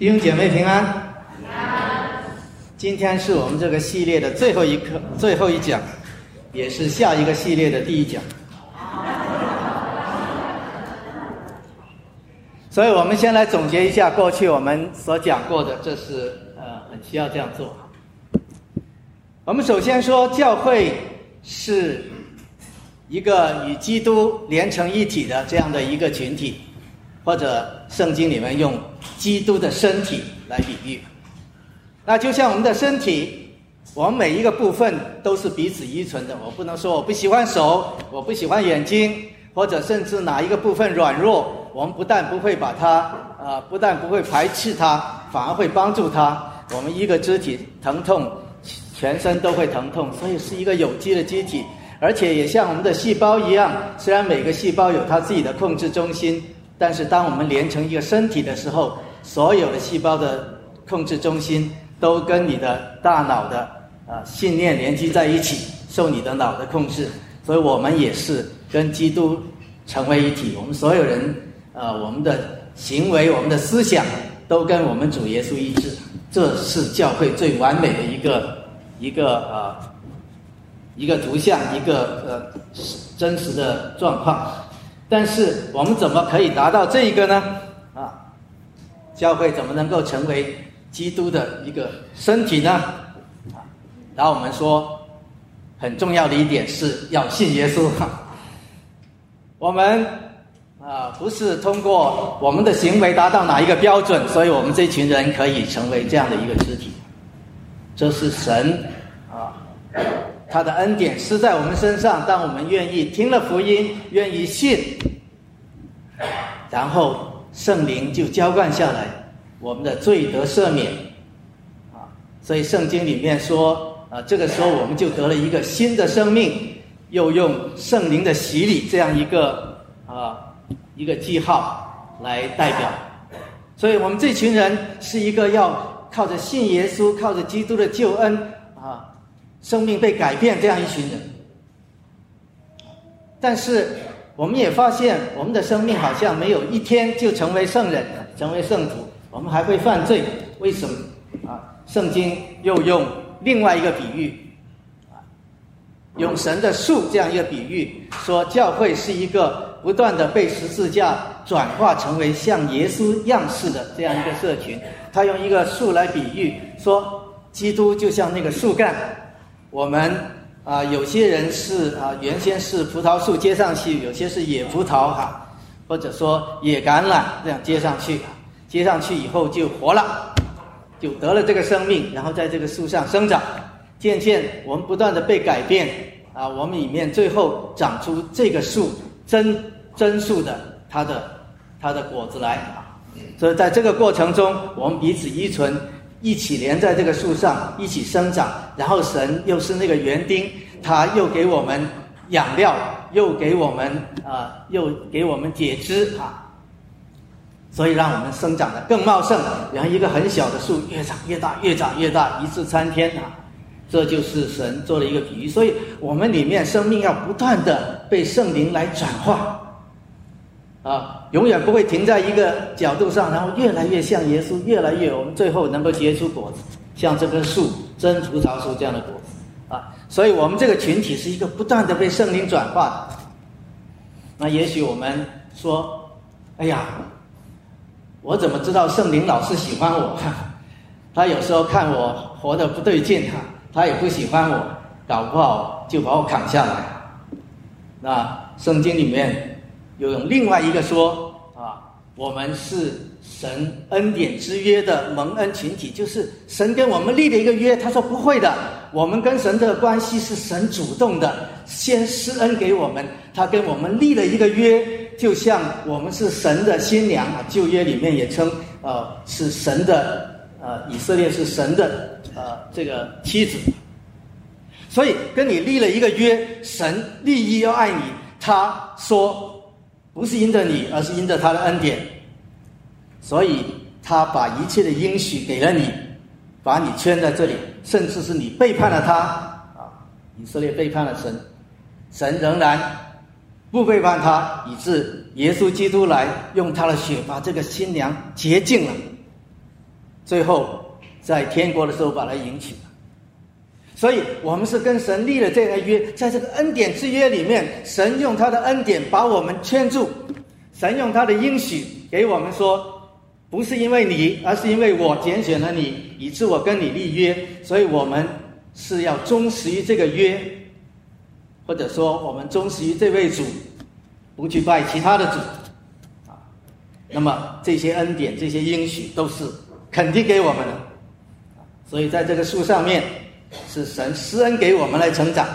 弟兄姐妹平安。今天是我们这个系列的最后一课、最后一讲，也是下一个系列的第一讲。所以我们先来总结一下过去我们所讲过的，这是呃很需要这样做。我们首先说，教会是一个与基督连成一体的这样的一个群体，或者圣经里面用基督的身体来比喻。那就像我们的身体，我们每一个部分都是彼此依存的。我不能说我不喜欢手，我不喜欢眼睛，或者甚至哪一个部分软弱，我们不但不会把它啊，不但不会排斥它，反而会帮助它。我们一个肢体疼痛。全身都会疼痛，所以是一个有机的机体，而且也像我们的细胞一样。虽然每个细胞有它自己的控制中心，但是当我们连成一个身体的时候，所有的细胞的控制中心都跟你的大脑的啊信念连接在一起，受你的脑的控制。所以我们也是跟基督成为一体。我们所有人啊，我们的行为、我们的思想都跟我们主耶稣一致。这是教会最完美的一个。一个呃，一个图像，一个呃真实的状况，但是我们怎么可以达到这一个呢？啊，教会怎么能够成为基督的一个身体呢？啊，然后我们说很重要的一点是要信耶稣。我们啊不是通过我们的行为达到哪一个标准，所以我们这群人可以成为这样的一个肢体。这是神啊，他的恩典施在我们身上。当我们愿意听了福音，愿意信，然后圣灵就浇灌下来，我们的罪得赦免啊。所以圣经里面说啊，这个时候我们就得了一个新的生命，又用圣灵的洗礼这样一个啊一个记号来代表。所以我们这群人是一个要。靠着信耶稣，靠着基督的救恩啊，生命被改变，这样一群人。但是，我们也发现，我们的生命好像没有一天就成为圣人，成为圣徒，我们还会犯罪。为什么？啊，圣经又用另外一个比喻，啊，用神的树这样一个比喻，说教会是一个不断的被十字架转化成为像耶稣样式的这样一个社群。他用一个树来比喻，说基督就像那个树干，我们啊有些人是啊原先是葡萄树接上去，有些是野葡萄哈，或者说野橄榄这样接上去，接上去以后就活了，就得了这个生命，然后在这个树上生长，渐渐我们不断的被改变啊，我们里面最后长出这个树真真树的它的它的果子来。所以在这个过程中，我们彼此依存，一起连在这个树上，一起生长。然后神又是那个园丁，他又给我们养料，又给我们啊，又给我们解枝啊，所以让我们生长的更茂盛。然后一个很小的树越长越大，越长越大，一次参天啊，这就是神做了一个比喻。所以我们里面生命要不断的被圣灵来转化。啊，永远不会停在一个角度上，然后越来越像耶稣，越来越我们最后能够结出果子，像这棵树真葡萄树这样的果子啊。所以我们这个群体是一个不断的被圣灵转化的。那也许我们说，哎呀，我怎么知道圣灵老是喜欢我？他有时候看我活得不对劲哈，他也不喜欢我，搞不好就把我砍下来。那圣经里面。又用另外一个说啊，我们是神恩典之约的蒙恩群体，就是神跟我们立了一个约。他说不会的，我们跟神的关系是神主动的，先施恩给我们，他跟我们立了一个约，就像我们是神的新娘啊。旧约里面也称呃是神的呃以色列是神的呃这个妻子，所以跟你立了一个约，神立意要爱你，他说。不是因着你，而是因着他的恩典，所以他把一切的应许给了你，把你圈在这里，甚至是你背叛了他啊！以色列背叛了神，神仍然不背叛他，以致耶稣基督来用他的血把这个新娘洁净了，最后在天国的时候把他迎娶了。所以我们是跟神立了这个约，在这个恩典之约里面，神用他的恩典把我们圈住，神用他的应许给我们说，不是因为你，而是因为我拣选了你，以致我跟你立约，所以我们是要忠实于这个约，或者说我们忠实于这位主，不去拜其他的主，啊，那么这些恩典、这些应许都是肯定给我们的，所以在这个树上面。是神施恩给我们来成长，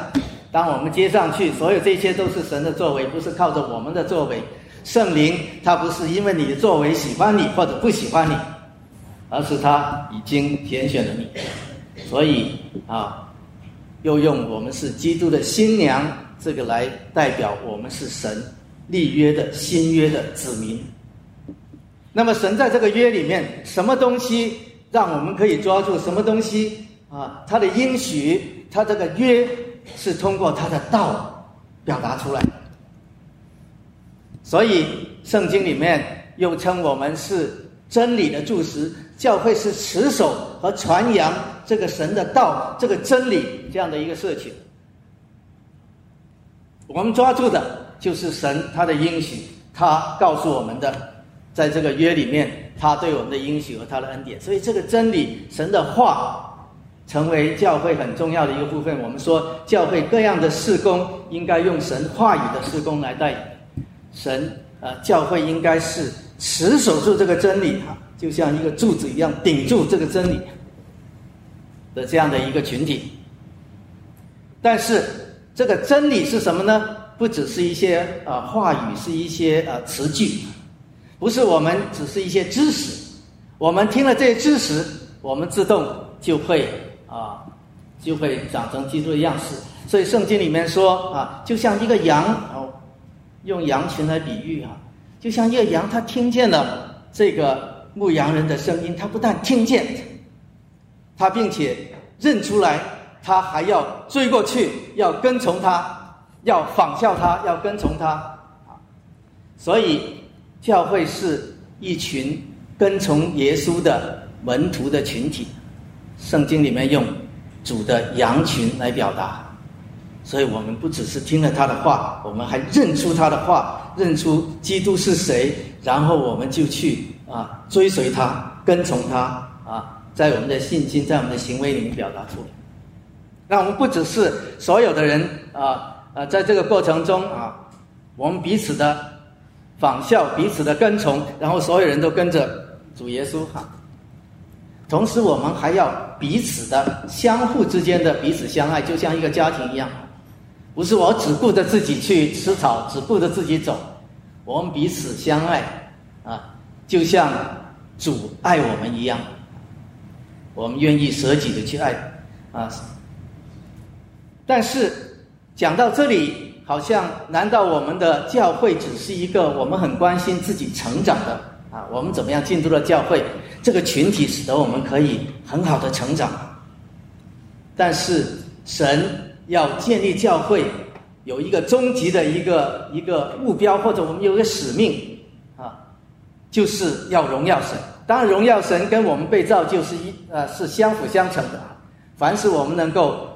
当我们接上去，所有这些都是神的作为，不是靠着我们的作为。圣灵他不是因为你的作为喜欢你或者不喜欢你，而是他已经拣选了你，所以啊，又用我们是基督的新娘这个来代表我们是神立约的新约的子民。那么神在这个约里面，什么东西让我们可以抓住？什么东西？啊，他的应许，他这个约是通过他的道表达出来，所以圣经里面又称我们是真理的柱石，教会是持守和传扬这个神的道，这个真理这样的一个社群。我们抓住的就是神他的应许，他告诉我们的，在这个约里面，他对我们的应许和他的恩典，所以这个真理，神的话。成为教会很重要的一个部分。我们说，教会各样的事工应该用神话语的事工来代神。呃，教会应该是持守住这个真理，哈，就像一个柱子一样顶住这个真理的这样的一个群体。但是，这个真理是什么呢？不只是一些呃话语，是一些呃词句，不是我们只是一些知识。我们听了这些知识，我们自动就会。啊，就会长成基督的样式。所以圣经里面说啊，就像一个羊，用羊群来比喻啊，就像一个羊，它听见了这个牧羊人的声音，它不但听见，它并且认出来，它还要追过去，要跟从他，要仿效他，要跟从他啊。所以教会是一群跟从耶稣的门徒的群体。圣经里面用主的羊群来表达，所以我们不只是听了他的话，我们还认出他的话，认出基督是谁，然后我们就去啊追随他，跟从他啊，在我们的信心，在我们的行为里面表达出来。那我们不只是所有的人啊啊，在这个过程中啊，我们彼此的仿效，彼此的跟从，然后所有人都跟着主耶稣哈。同时，我们还要彼此的、相互之间的彼此相爱，就像一个家庭一样，不是我只顾着自己去吃草，只顾着自己走。我们彼此相爱，啊，就像主爱我们一样，我们愿意舍己的去爱，啊。但是讲到这里，好像难道我们的教会只是一个我们很关心自己成长的啊？我们怎么样进入了教会？这个群体使得我们可以很好的成长，但是神要建立教会，有一个终极的一个一个目标，或者我们有一个使命啊，就是要荣耀神。当然，荣耀神跟我们被造就是一呃是相辅相成的。凡是我们能够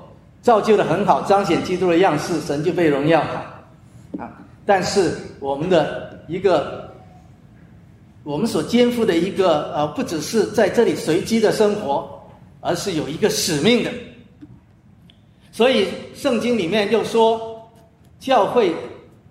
造就的很好，彰显基督的样式，神就被荣耀啊。但是我们的一个。我们所肩负的一个呃，不只是在这里随机的生活，而是有一个使命的。所以圣经里面又说，教会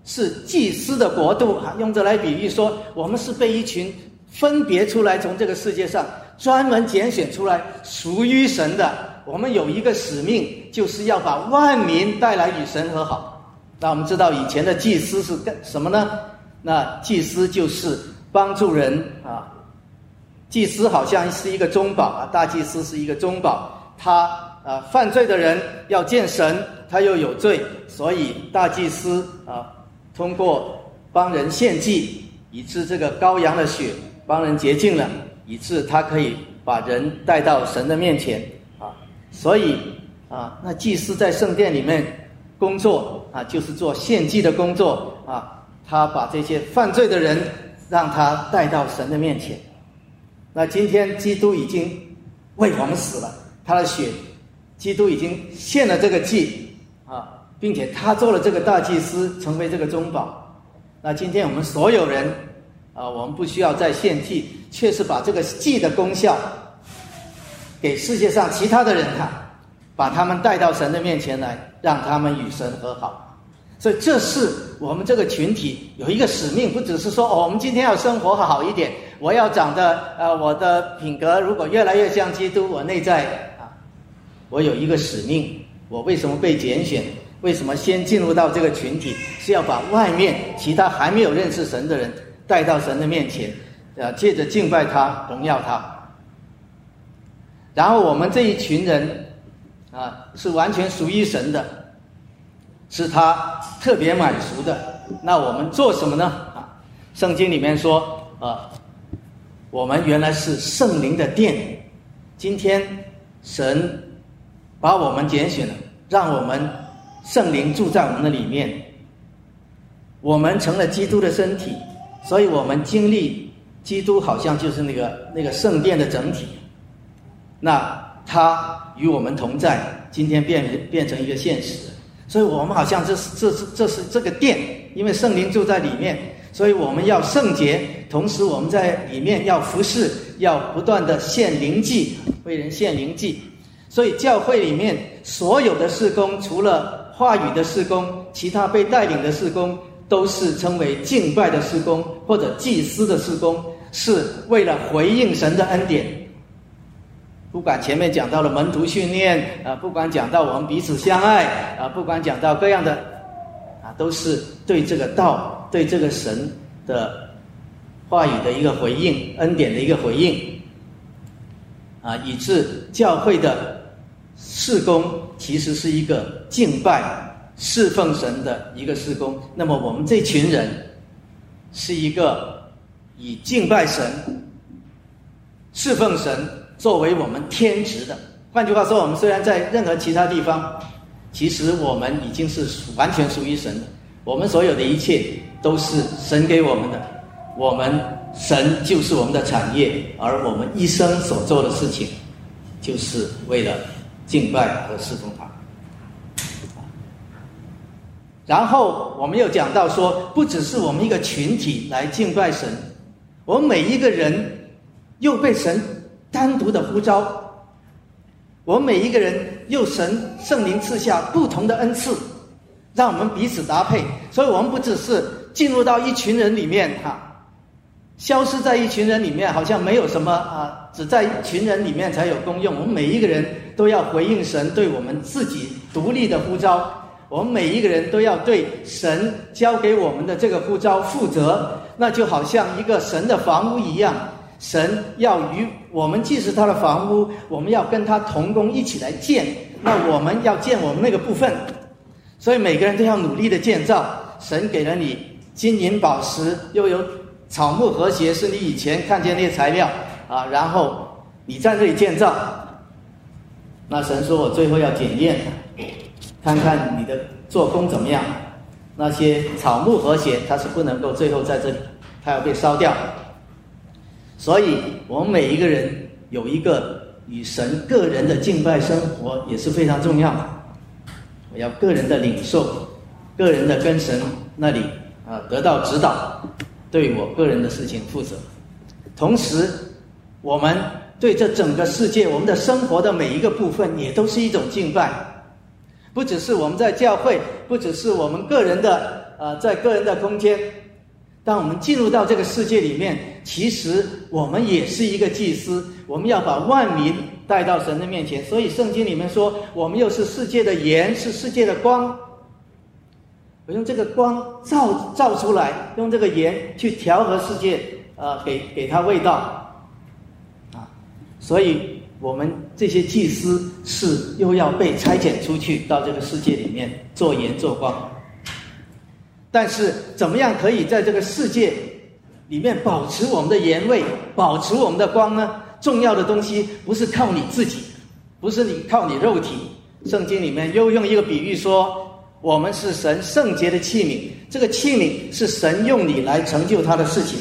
是祭司的国度啊，用这来比喻说，我们是被一群分别出来，从这个世界上专门拣选出来，属于神的。我们有一个使命，就是要把万民带来与神和好。那我们知道以前的祭司是干什么呢？那祭司就是。帮助人啊，祭司好像是一个中保啊，大祭司是一个中保，他啊犯罪的人要见神，他又有罪，所以大祭司啊通过帮人献祭，以致这个羔羊的血帮人洁净了，以致他可以把人带到神的面前啊，所以啊那祭司在圣殿里面工作啊，就是做献祭的工作啊，他把这些犯罪的人。让他带到神的面前，那今天基督已经为我们死了，他的血，基督已经献了这个祭啊，并且他做了这个大祭司，成为这个中保。那今天我们所有人啊，我们不需要再献祭，却是把这个祭的功效给世界上其他的人看，把他们带到神的面前来，让他们与神和好。所以，这是我们这个群体有一个使命，不只是说哦，我们今天要生活好一点，我要长得呃，我的品格如果越来越像基督，我内在啊，我有一个使命，我为什么被拣选？为什么先进入到这个群体？是要把外面其他还没有认识神的人带到神的面前，啊，借着敬拜他，荣耀他。然后我们这一群人啊，是完全属于神的。是他特别满足的。那我们做什么呢？啊，圣经里面说，啊，我们原来是圣灵的殿。今天神把我们拣选了，让我们圣灵住在我们的里面。我们成了基督的身体，所以我们经历基督，好像就是那个那个圣殿的整体。那他与我们同在，今天变变成一个现实。所以我们好像这是这是这是这个殿，因为圣灵住在里面，所以我们要圣洁，同时我们在里面要服侍，要不断的献灵祭，为人献灵祭。所以教会里面所有的事工，除了话语的事工，其他被带领的事工，都是称为敬拜的事工或者祭司的事工，是为了回应神的恩典。不管前面讲到了门徒训练啊，不管讲到我们彼此相爱啊，不管讲到各样的啊，都是对这个道、对这个神的话语的一个回应，恩典的一个回应啊，以致教会的事工其实是一个敬拜、侍奉神的一个事工。那么我们这群人是一个以敬拜神、侍奉神。作为我们天职的，换句话说，我们虽然在任何其他地方，其实我们已经是完全属于神的。我们所有的一切都是神给我们的，我们神就是我们的产业，而我们一生所做的事情，就是为了敬拜和侍奉他。然后我们又讲到说，不只是我们一个群体来敬拜神，我们每一个人又被神。单独的呼召，我们每一个人又神圣灵赐下不同的恩赐，让我们彼此搭配。所以，我们不只是进入到一群人里面哈，消失在一群人里面，好像没有什么啊，只在一群人里面才有功用。我们每一个人都要回应神对我们自己独立的呼召，我们每一个人都要对神交给我们的这个呼召负责。那就好像一个神的房屋一样。神要与我们既是他的房屋，我们要跟他同工一起来建。那我们要建我们那个部分，所以每个人都要努力的建造。神给了你金银宝石，又有草木和谐，是你以前看见那些材料啊。然后你在这里建造，那神说我最后要检验，看看你的做工怎么样。那些草木和谐，它是不能够最后在这里，它要被烧掉。所以，我们每一个人有一个与神个人的敬拜生活也是非常重要的。我要个人的领受，个人的跟神那里啊得到指导，对我个人的事情负责。同时，我们对这整个世界，我们的生活的每一个部分，也都是一种敬拜。不只是我们在教会，不只是我们个人的呃，在个人的空间。当我们进入到这个世界里面，其实我们也是一个祭司，我们要把万民带到神的面前。所以圣经里面说，我们又是世界的盐，是世界的光。我用这个光照照出来，用这个盐去调和世界，呃，给给它味道，啊，所以我们这些祭司是又要被差遣出去到这个世界里面做盐做光。但是，怎么样可以在这个世界里面保持我们的盐味，保持我们的光呢？重要的东西不是靠你自己，不是你靠你肉体。圣经里面又用一个比喻说，我们是神圣洁的器皿，这个器皿是神用你来成就他的事情。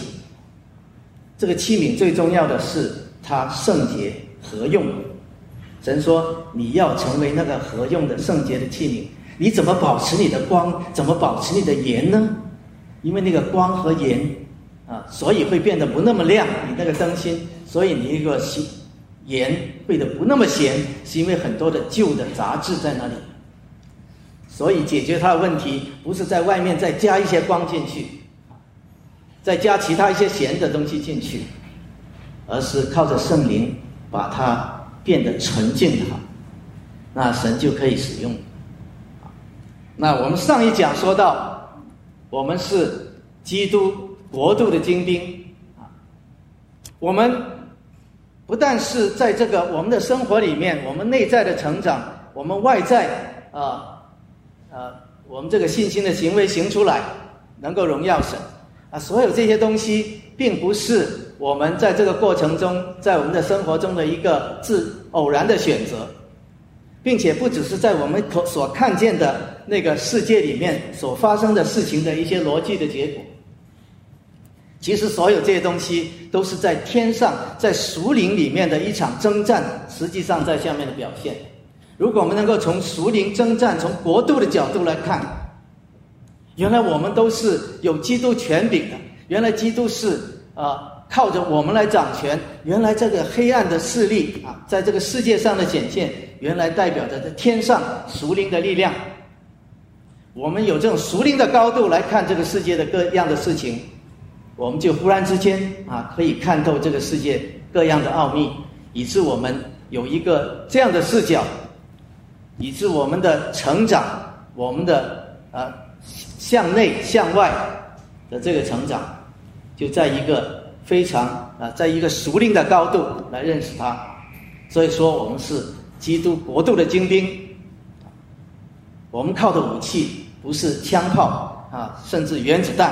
这个器皿最重要的是它圣洁合用。神说你要成为那个合用的圣洁的器皿，你怎么保持你的光？怎么保持你的盐呢？因为那个光和盐啊，所以会变得不那么亮。你那个灯芯，所以你一个咸盐会的不那么咸，是因为很多的旧的杂质在那里。所以解决它的问题，不是在外面再加一些光进去，再加其他一些咸的东西进去，而是靠着圣灵把它变得纯净好，那神就可以使用。那我们上一讲说到，我们是基督国度的精兵啊，我们不但是在这个我们的生活里面，我们内在的成长，我们外在啊。呃，我们这个信心的行为行出来，能够荣耀神啊！所有这些东西，并不是我们在这个过程中，在我们的生活中的一个自偶然的选择，并且不只是在我们所所看见的那个世界里面所发生的事情的一些逻辑的结果。其实，所有这些东西都是在天上，在属灵里面的一场征战，实际上在下面的表现。如果我们能够从属灵征战、从国度的角度来看，原来我们都是有基督权柄的。原来基督是啊，靠着我们来掌权。原来这个黑暗的势力啊，在这个世界上的显现，原来代表着在天上属灵的力量。我们有这种属灵的高度来看这个世界的各样的事情，我们就忽然之间啊，可以看透这个世界各样的奥秘，以致我们有一个这样的视角。以致我们的成长，我们的呃向内向外的这个成长，就在一个非常啊，在一个熟练的高度来认识它。所以说，我们是基督国度的精兵。我们靠的武器不是枪炮啊，甚至原子弹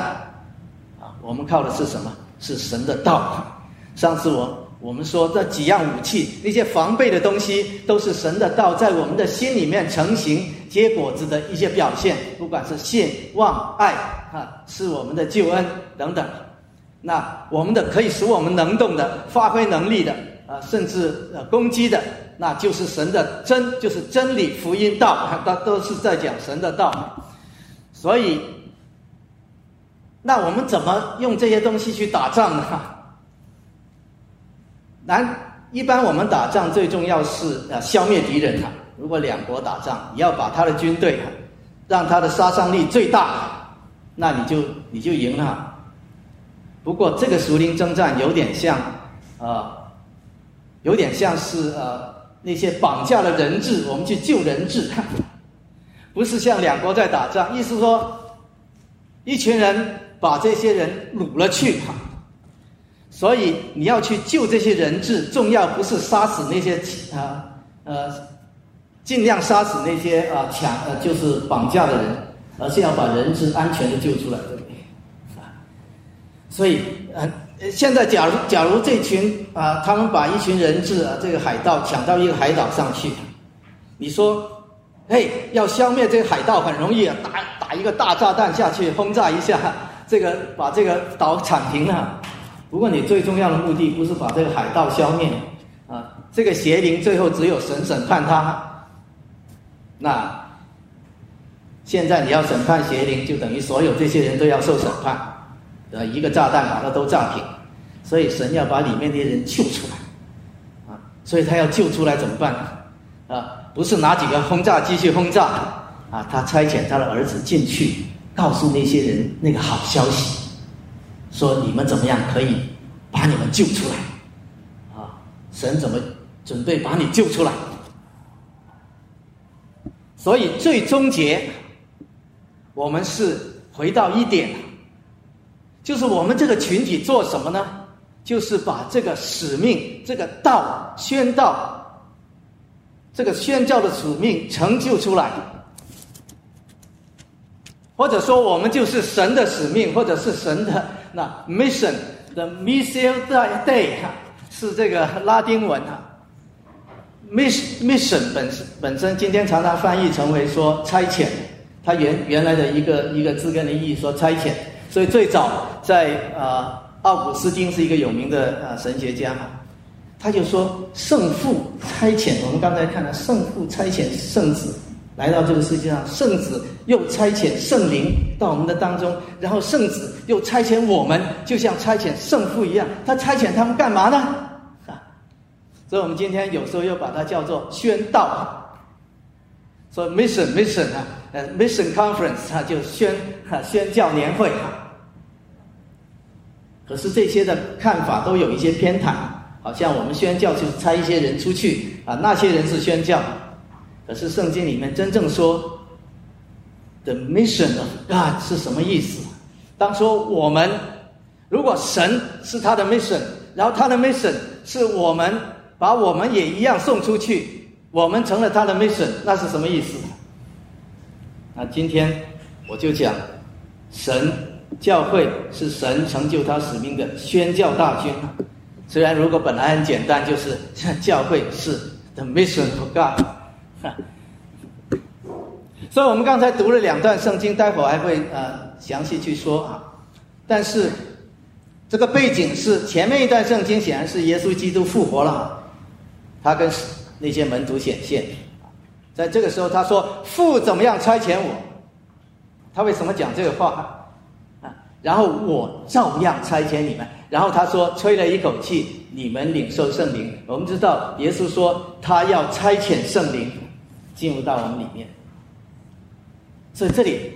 啊，我们靠的是什么？是神的道。上次我。我们说这几样武器，那些防备的东西，都是神的道在我们的心里面成型结果子的一些表现。不管是信、望、爱，啊，是我们的救恩等等。那我们的可以使我们能动的、发挥能力的，啊，甚至呃攻击的，那就是神的真，就是真理、福音道，都都是在讲神的道。所以，那我们怎么用这些东西去打仗呢？那一般我们打仗最重要是啊消灭敌人啊。如果两国打仗，你要把他的军队让他的杀伤力最大，那你就你就赢了。不过这个熟林征战有点像啊，有点像是呃那些绑架了人质，我们去救人质，不是像两国在打仗。意思说，一群人把这些人掳了去。所以你要去救这些人质，重要不是杀死那些啊呃，尽量杀死那些啊抢呃就是绑架的人，而是要把人质安全的救出来，所以呃现在假如假如这群啊他们把一群人质啊这个海盗抢到一个海岛上去，你说，嘿要消灭这个海盗很容易啊，打打一个大炸弹下去轰炸一下，这个把这个岛铲平了。不过，你最重要的目的不是把这个海盗消灭，啊，这个邪灵最后只有神审判他。那现在你要审判邪灵，就等于所有这些人都要受审判，呃，一个炸弹把它都炸平。所以神要把里面的人救出来，啊，所以他要救出来怎么办呢？啊，不是拿几个轰炸机去轰炸，啊，他差遣他的儿子进去，告诉那些人那个好消息。说你们怎么样可以把你们救出来？啊，神怎么准备把你救出来？所以最终结，我们是回到一点，就是我们这个群体做什么呢？就是把这个使命、这个道宣道，这个宣教的使命成就出来。或者说，我们就是神的使命，或者是神的那 mission 的 mission day 哈，是这个拉丁文哈。mission mission 本身本身今天常常翻译成为说差遣，它原原来的一个一个字根的意义说差遣，所以最早在啊奥古斯丁是一个有名的呃神学家嘛，他就说圣父差遣，我们刚才看了圣父差遣圣子来到这个世界上，圣子又差遣圣灵到我们的当中，然后圣子又差遣我们，就像差遣圣父一样，他差遣他们干嘛呢？啊，所以我们今天有时候又把它叫做宣道。说 mission mission 啊，呃 mission conference 啊，就宣哈宣教年会哈。可是这些的看法都有一些偏袒，好像我们宣教就是差一些人出去啊，那些人是宣教。可是圣经里面真正说 the mission of God 是什么意思？当说我们如果神是他的 mission，然后他的 mission 是我们把我们也一样送出去。我们成了他的 mission，那是什么意思？那今天我就讲，神教会是神成就他使命的宣教大军。虽然如果本来很简单，就是 教会是 the mission of God。所以我们刚才读了两段圣经，待会儿还会呃详细去说啊。但是这个背景是前面一段圣经显然是耶稣基督复活了，他跟。那些门徒显现，在这个时候他说：“父怎么样差遣我？”他为什么讲这个话？然后我照样差遣你们。然后他说：“吹了一口气，你们领受圣灵。”我们知道耶稣说他要差遣圣灵进入到我们里面。所以这里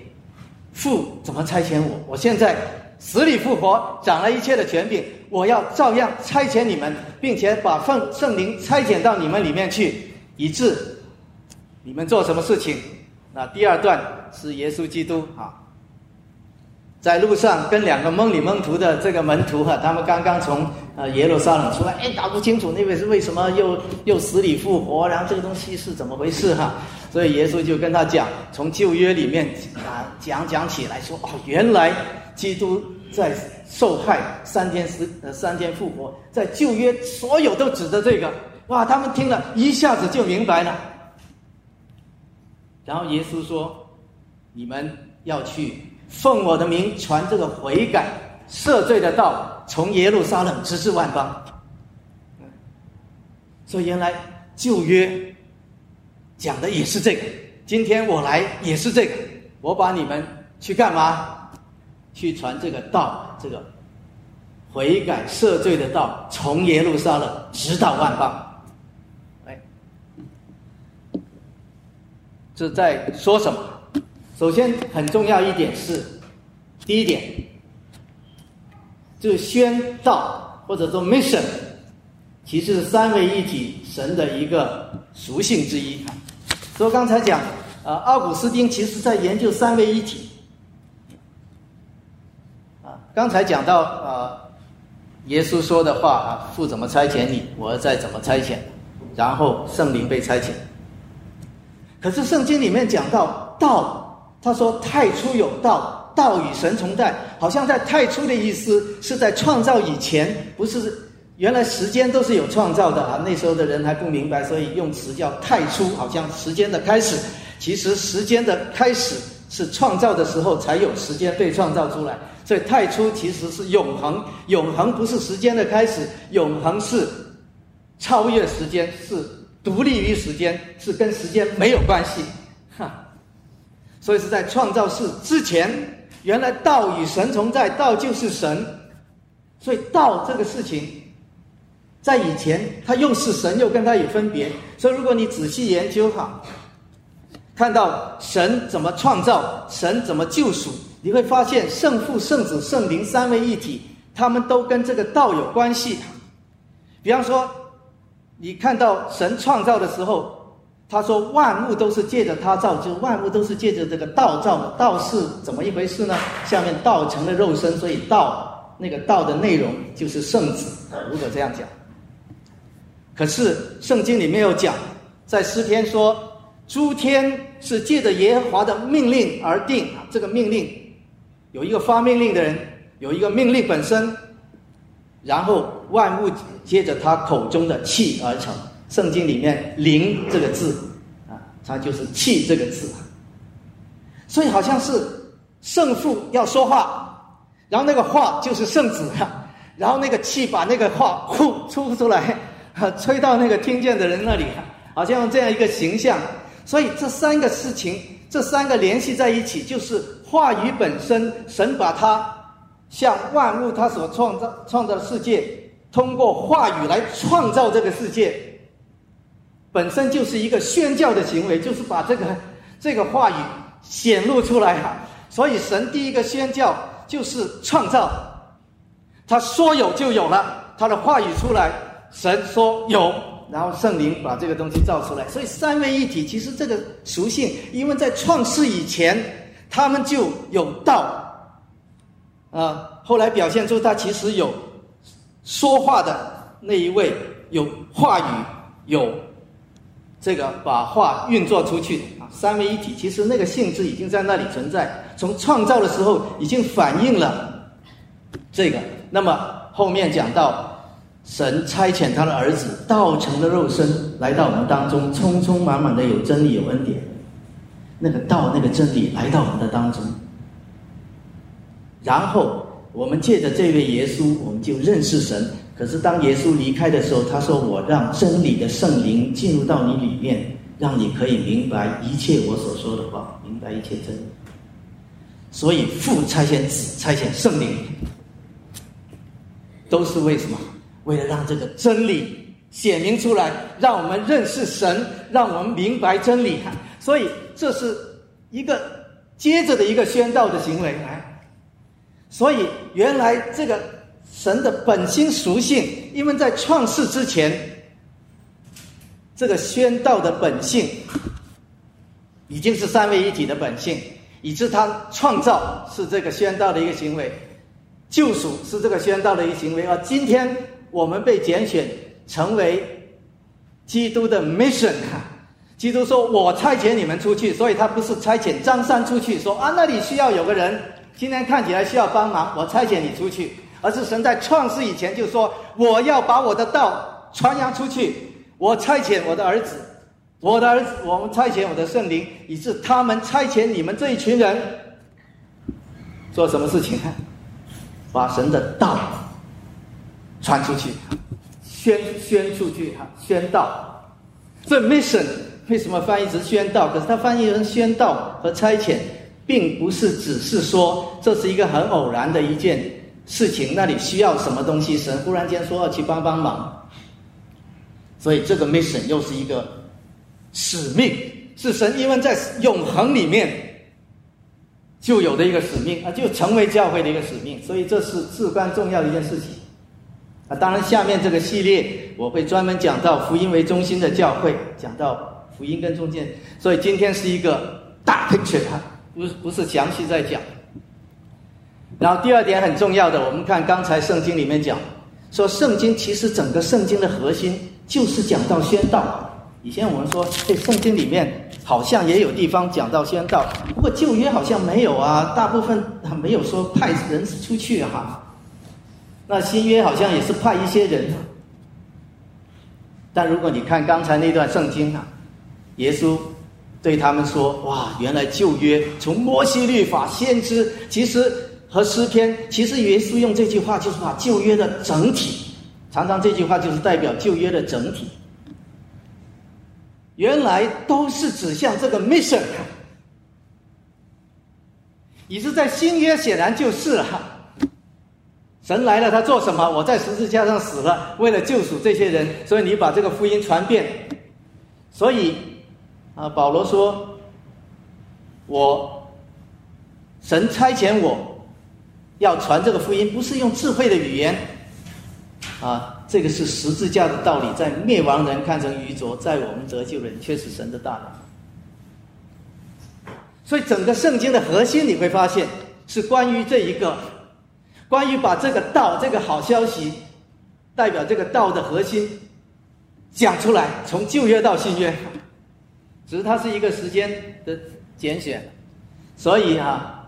父怎么差遣我？我现在死里复活，掌了一切的权柄。我要照样差遣你们，并且把圣圣灵差遣到你们里面去，以致你们做什么事情？那第二段是耶稣基督啊，在路上跟两个蒙里蒙图的这个门徒哈，他们刚刚从呃耶路撒冷出来，哎，搞不清楚那位是为什么又又死里复活，然后这个东西是怎么回事哈？所以耶稣就跟他讲，从旧约里面啊讲讲起来说，哦，原来基督。在受害三天死呃三天复活，在旧约所有都指着这个，哇！他们听了一下子就明白了。然后耶稣说：“你们要去奉我的名传这个悔改赦罪的道，从耶路撒冷直至万邦。”所以原来旧约讲的也是这个，今天我来也是这个，我把你们去干嘛？去传这个道，这个悔改赦罪的道，从耶路撒冷直到万邦。哎，这在说什么？首先很重要一点是，第一点，就是宣道或者说 mission，其实是三位一体神的一个属性之一。所以刚才讲，啊，奥古斯丁其实在研究三位一体。啊刚才讲到啊，耶稣说的话啊，父怎么差遣你，我再怎么差遣，然后圣灵被差遣。可是圣经里面讲到道，他说太初有道，道与神同在，好像在太初的意思是在创造以前，不是原来时间都是有创造的啊。那时候的人还不明白，所以用词叫太初，好像时间的开始。其实时间的开始是创造的时候才有时间被创造出来。所以太初其实是永恒，永恒不是时间的开始，永恒是超越时间，是独立于时间，是跟时间没有关系。所以是在创造世之前，原来道与神同在，道就是神。所以道这个事情，在以前它又是神，又跟它有分别。所以如果你仔细研究哈，看到神怎么创造，神怎么救赎。你会发现圣父、圣子、圣灵三位一体，他们都跟这个道有关系。比方说，你看到神创造的时候，他说万物都是借着他造，就万物都是借着这个道造的。道是怎么一回事呢？下面道成了肉身，所以道那个道的内容就是圣子。如果这样讲，可是圣经里面有讲，在诗篇说，诸天是借着耶和华的命令而定，这个命令。有一个发命令的人，有一个命令本身，然后万物接着他口中的气而成。圣经里面“灵”这个字啊，它就是“气”这个字。所以好像是圣父要说话，然后那个话就是圣子，然后那个气把那个话呼出出来，吹到那个听见的人那里，好像这样一个形象。所以这三个事情，这三个联系在一起，就是话语本身，神把它像万物他所创造创造的世界，通过话语来创造这个世界，本身就是一个宣教的行为，就是把这个这个话语显露出来哈。所以神第一个宣教就是创造，他说有就有了，他的话语出来，神说有。然后圣灵把这个东西造出来，所以三位一体其实这个属性，因为在创世以前，他们就有道，啊，后来表现出他其实有说话的那一位，有话语，有这个把话运作出去啊，三位一体其实那个性质已经在那里存在，从创造的时候已经反映了这个。那么后面讲到。神差遣他的儿子道成的肉身来到我们当中，充充满满的有真理有恩典。那个道那个真理来到我们的当中，然后我们借着这位耶稣，我们就认识神。可是当耶稣离开的时候，他说：“我让真理的圣灵进入到你里面，让你可以明白一切我所说的话，明白一切真理。”所以父差遣子，差遣圣灵，都是为什么？为了让这个真理显明出来，让我们认识神，让我们明白真理，所以这是一个接着的一个宣道的行为。来，所以原来这个神的本心属性，因为在创世之前，这个宣道的本性已经是三位一体的本性，以致他创造是这个宣道的一个行为，救赎是这个宣道的一个行为，而今天。我们被拣选成为基督的 mission 哈，基督说：“我差遣你们出去。”所以他不是差遣张三出去，说啊那里需要有个人，今天看起来需要帮忙，我差遣你出去。而是神在创世以前就说：“我要把我的道传扬出去，我差遣我的儿子，我的儿子，我们差遣我的圣灵，以致他们差遣你们这一群人做什么事情？把神的道。”传出去，宣宣出去哈，宣道。这 mission 为什么翻译成宣道？可是它翻译成宣道和差遣，并不是只是说这是一个很偶然的一件事情。那里需要什么东西，神忽然间说要去帮帮忙。所以这个 mission 又是一个使命，是神因为在永恒里面就有的一个使命啊，就成为教会的一个使命。所以这是至关重要的一件事情。啊，当然，下面这个系列我会专门讲到福音为中心的教会，讲到福音跟中间，所以今天是一个大 picture 啊，不不是详细在讲。然后第二点很重要的，我们看刚才圣经里面讲，说圣经其实整个圣经的核心就是讲到宣道。以前我们说，这圣经里面好像也有地方讲到宣道，不过旧约好像没有啊，大部分没有说派人出去哈。那新约好像也是派一些人，但如果你看刚才那段圣经啊，耶稣对他们说：“哇，原来旧约从摩西律法、先知，其实和诗篇，其实耶稣用这句话就是把旧约的整体，常常这句话就是代表旧约的整体，原来都是指向这个 mission，你是在新约显然就是了。”神来了，他做什么？我在十字架上死了，为了救赎这些人，所以你把这个福音传遍。所以，啊，保罗说：“我神差遣我要传这个福音，不是用智慧的语言，啊，这个是十字架的道理，在灭亡人看成愚拙，在我们得救人却是神的大能。所以，整个圣经的核心你会发现是关于这一个。”关于把这个道，这个好消息，代表这个道的核心讲出来，从旧约到新约，只是它是一个时间的拣选，所以啊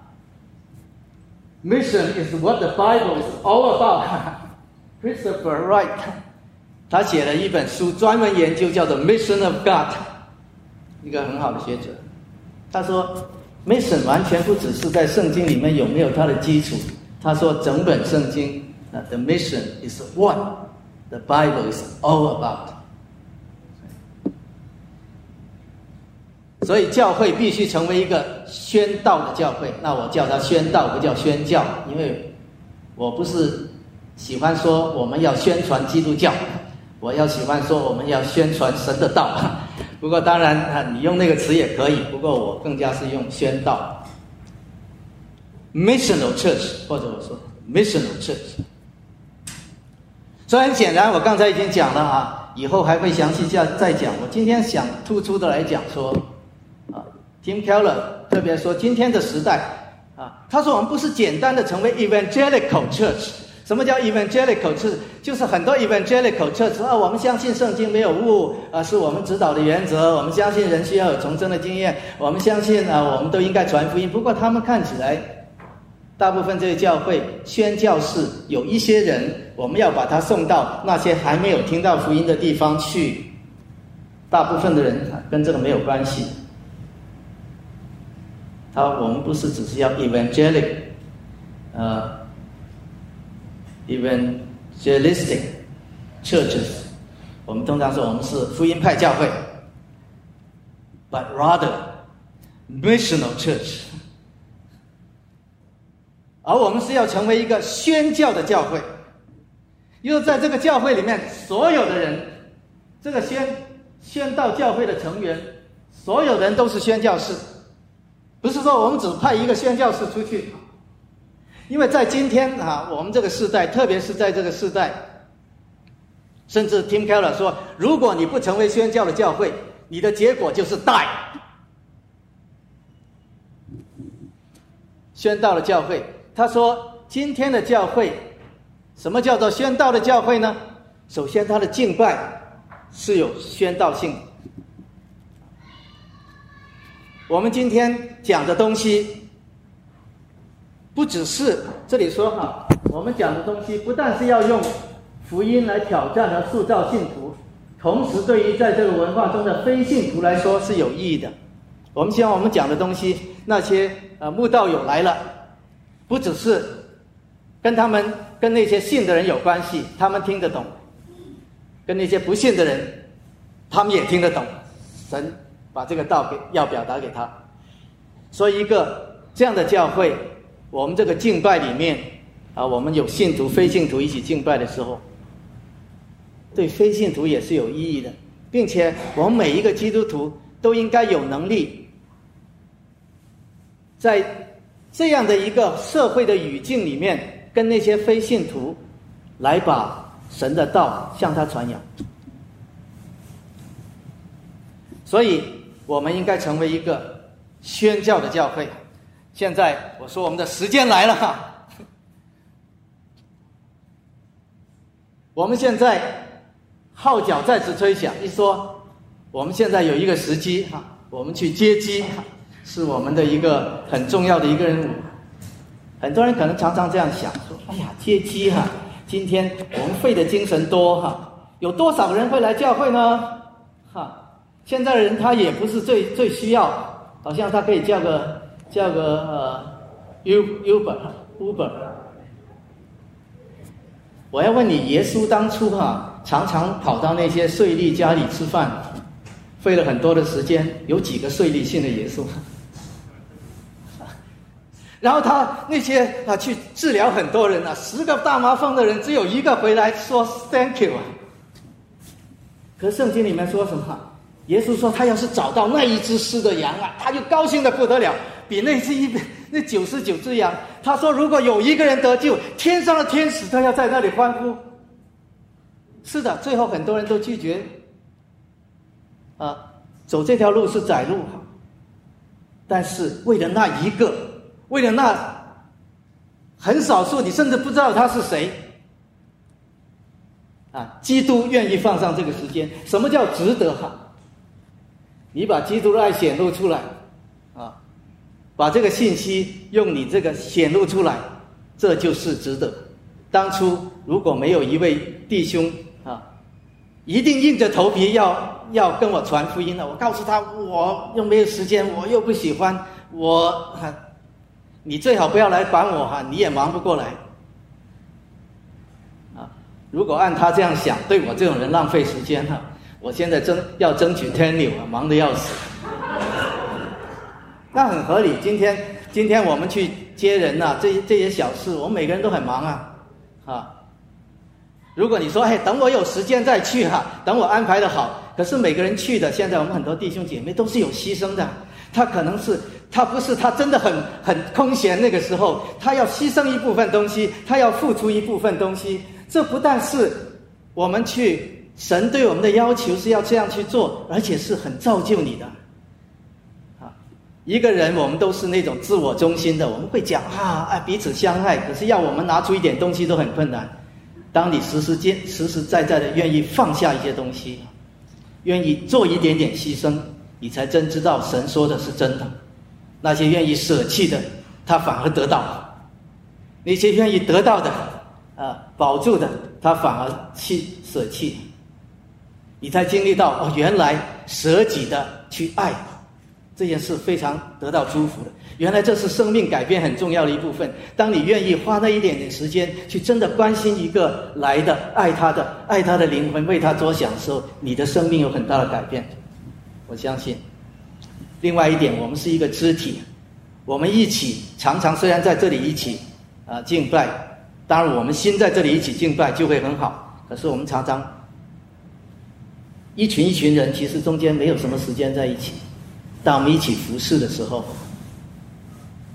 ，mission is what the Bible is all about。Christopher Wright，他写了一本书，专门研究叫做 Mission of God，一个很好的学者。他说，mission 完全不只是在圣经里面有没有它的基础。他说：“整本圣经那 the mission is what the Bible is all about。所以教会必须成为一个宣道的教会。那我叫它宣道，不叫宣教，因为我不是喜欢说我们要宣传基督教，我要喜欢说我们要宣传神的道。不过当然啊，你用那个词也可以，不过我更加是用宣道，missional church，或者我说 missional church。所以很显然，我刚才已经讲了啊，以后还会详细再再讲。我今天想突出的来讲说。Tim Keller 特别说，今天的时代啊，他说我们不是简单的成为 evangelical church。什么叫 evangelical church？就是很多 evangelical church 啊，我们相信圣经没有误啊，是我们指导的原则。我们相信人需要有重生的经验。我们相信啊，我们都应该传福音。不过他们看起来，大部分这些教会宣教士有一些人，我们要把他送到那些还没有听到福音的地方去。大部分的人跟这个没有关系。他我们不是只是要 evangelic，呃，evangelistic churches，我们通常说我们是福音派教会，but rather missional church，而我们是要成为一个宣教的教会，因为在这个教会里面，所有的人，这个宣宣道教会的成员，所有人都是宣教士。不是说我们只派一个宣教士出去，因为在今天啊，我们这个时代，特别是在这个时代，甚至 Tim Keller 说，如果你不成为宣教的教会，你的结果就是 die。宣道的教会，他说，今天的教会，什么叫做宣道的教会呢？首先，他的敬拜是有宣道性。我们今天讲的东西，不只是这里说哈，我们讲的东西不但是要用福音来挑战和塑造信徒，同时对于在这个文化中的非信徒来说是有意义的。我们希望我们讲的东西，那些呃慕道友来了，不只是跟他们跟那些信的人有关系，他们听得懂；跟那些不信的人，他们也听得懂。神。把这个道给要表达给他，所以一个这样的教会，我们这个敬拜里面啊，我们有信徒、非信徒一起敬拜的时候，对非信徒也是有意义的，并且我们每一个基督徒都应该有能力，在这样的一个社会的语境里面，跟那些非信徒来把神的道向他传扬，所以。我们应该成为一个宣教的教会。现在我说我们的时间来了哈，我们现在号角再次吹响，一说我们现在有一个时机哈，我们去接机，是我们的一个很重要的一个任务。很多人可能常常这样想说：“哎呀，接机哈，今天我们费的精神多哈，有多少人会来教会呢？”哈。现在的人他也不是最最需要，好像他可以叫个叫个呃，U Uber Uber。我要问你，耶稣当初哈常常跑到那些税吏家里吃饭，费了很多的时间，有几个税吏信了耶稣？然后他那些啊去治疗很多人啊，十个大麻风的人只有一个回来说 Thank you 啊。可圣经里面说什么？耶稣说：“他要是找到那一只失的羊啊，他就高兴的不得了，比那只一 那九十九只羊。他说，如果有一个人得救，天上的天使都要在那里欢呼。是的，最后很多人都拒绝，啊，走这条路是窄路，但是为了那一个，为了那很少数，你甚至不知道他是谁，啊，基督愿意放上这个时间。什么叫值得？哈。”你把基督的爱显露出来，啊，把这个信息用你这个显露出来，这就是值得。当初如果没有一位弟兄啊，一定硬着头皮要要跟我传福音了，我告诉他我又没有时间，我又不喜欢，我，你最好不要来管我哈，你也忙不过来。啊如果按他这样想，对我这种人浪费时间哈，我现在争要争取 tenure 啊，忙得要死。那很合理。今天今天我们去接人呐，这这些小事，我们每个人都很忙啊，啊。如果你说，嘿，等我有时间再去哈，等我安排的好。可是每个人去的，现在我们很多弟兄姐妹都是有牺牲的。他可能是他不是他真的很很空闲那个时候，他要牺牲一部分东西，他要付出一部分东西。这不但是我们去神对我们的要求是要这样去做，而且是很造就你的。啊，一个人我们都是那种自我中心的，我们会讲啊，爱彼此相爱，可是要我们拿出一点东西都很困难。当你实实间实实在在的愿意放下一些东西，愿意做一点点牺牲，你才真知道神说的是真的。那些愿意舍弃的，他反而得到；那些愿意得到的，啊，保住的，他反而弃舍弃。你才经历到哦，原来舍己的去爱。这件事非常得到祝福的，原来这是生命改变很重要的一部分。当你愿意花那一点点时间去真的关心一个来的、爱他的、爱他的灵魂，为他着想的时候，你的生命有很大的改变。我相信。另外一点，我们是一个肢体，我们一起常常虽然在这里一起啊敬拜，当然我们心在这里一起敬拜就会很好。可是我们常常一群一群人，其实中间没有什么时间在一起。当我们一起服侍的时候，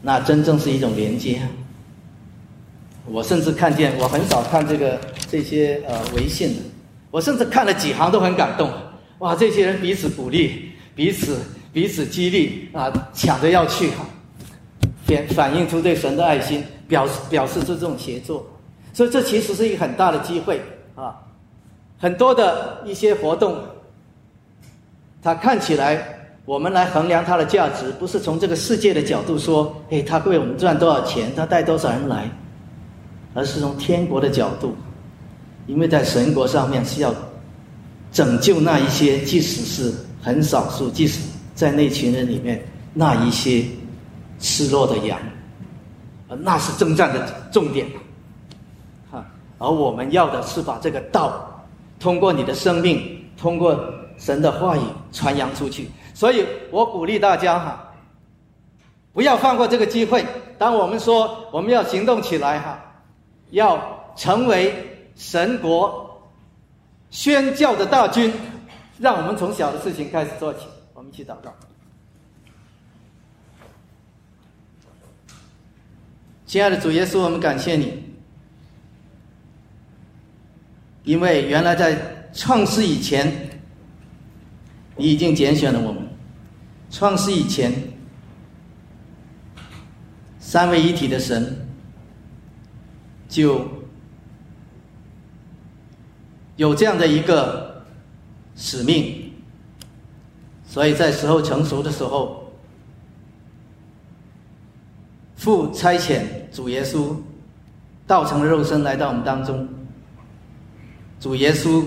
那真正是一种连接。我甚至看见，我很少看这个这些呃微信的，我甚至看了几行都很感动。哇，这些人彼此鼓励，彼此彼此激励啊，抢着要去哈，反反映出对神的爱心，表示表示出这种协作。所以这其实是一个很大的机会啊，很多的一些活动，它看起来。我们来衡量它的价值，不是从这个世界的角度说，哎，他为我们赚多少钱，他带多少人来，而是从天国的角度，因为在神国上面是要拯救那一些，即使是很少数，即使在那群人里面那一些失落的羊，那是征战的重点，哈，而我们要的是把这个道通过你的生命，通过神的话语传扬出去。所以我鼓励大家哈，不要放过这个机会。当我们说我们要行动起来哈，要成为神国宣教的大军，让我们从小的事情开始做起。我们一起祷告。亲爱的主耶稣，我们感谢你，因为原来在创世以前，你已经拣选了我们。创世以前，三位一体的神就有这样的一个使命，所以在时候成熟的时候，父差遣主耶稣道成肉身来到我们当中，主耶稣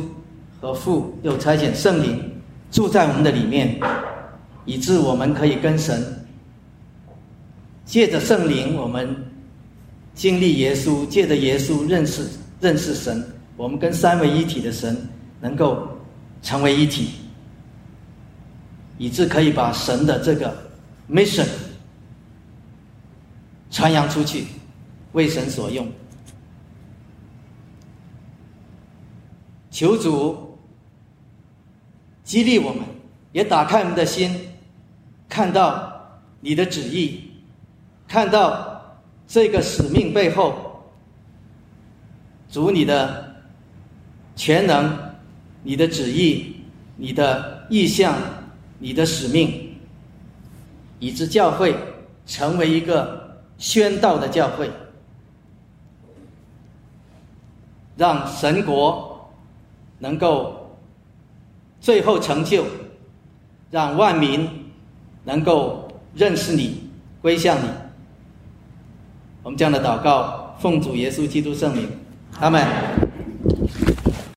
和父又差遣圣灵住在我们的里面。以致我们可以跟神借着圣灵，我们经历耶稣，借着耶稣认识认识神，我们跟三位一体的神能够成为一体，以致可以把神的这个 mission 传扬出去，为神所用。求主激励我们，也打开我们的心。看到你的旨意，看到这个使命背后，主你的全能、你的旨意、你的意向、你的使命，以致教会成为一个宣道的教会，让神国能够最后成就，让万民。能够认识你，归向你。我们这样的祷告，奉主耶稣基督圣名，阿门。